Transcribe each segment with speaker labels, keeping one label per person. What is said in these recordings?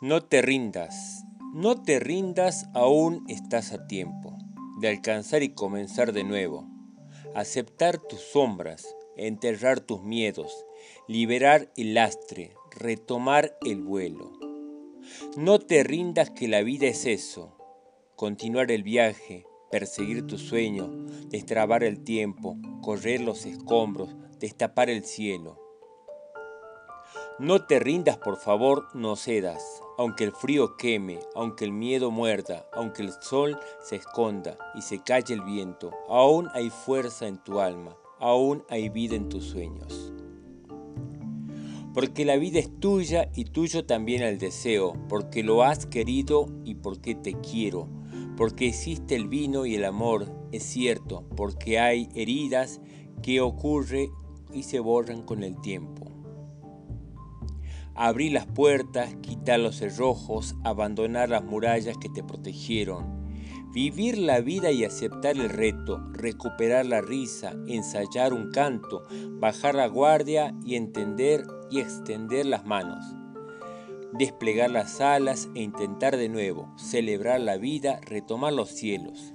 Speaker 1: No te rindas, no te rindas, aún estás a tiempo de alcanzar y comenzar de nuevo. Aceptar tus sombras, enterrar tus miedos, liberar el lastre, retomar el vuelo. No te rindas que la vida es eso, continuar el viaje, perseguir tu sueño, destrabar el tiempo, correr los escombros, destapar el cielo. No te rindas, por favor, no cedas, aunque el frío queme, aunque el miedo muerda, aunque el sol se esconda y se calle el viento, aún hay fuerza en tu alma, aún hay vida en tus sueños. Porque la vida es tuya y tuyo también el deseo, porque lo has querido y porque te quiero, porque existe el vino y el amor, es cierto, porque hay heridas que ocurren y se borran con el tiempo. Abrir las puertas, quitar los cerrojos, abandonar las murallas que te protegieron. Vivir la vida y aceptar el reto, recuperar la risa, ensayar un canto, bajar la guardia y entender y extender las manos. Desplegar las alas e intentar de nuevo, celebrar la vida, retomar los cielos.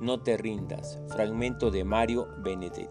Speaker 1: No te rindas. Fragmento de Mario Benedetti.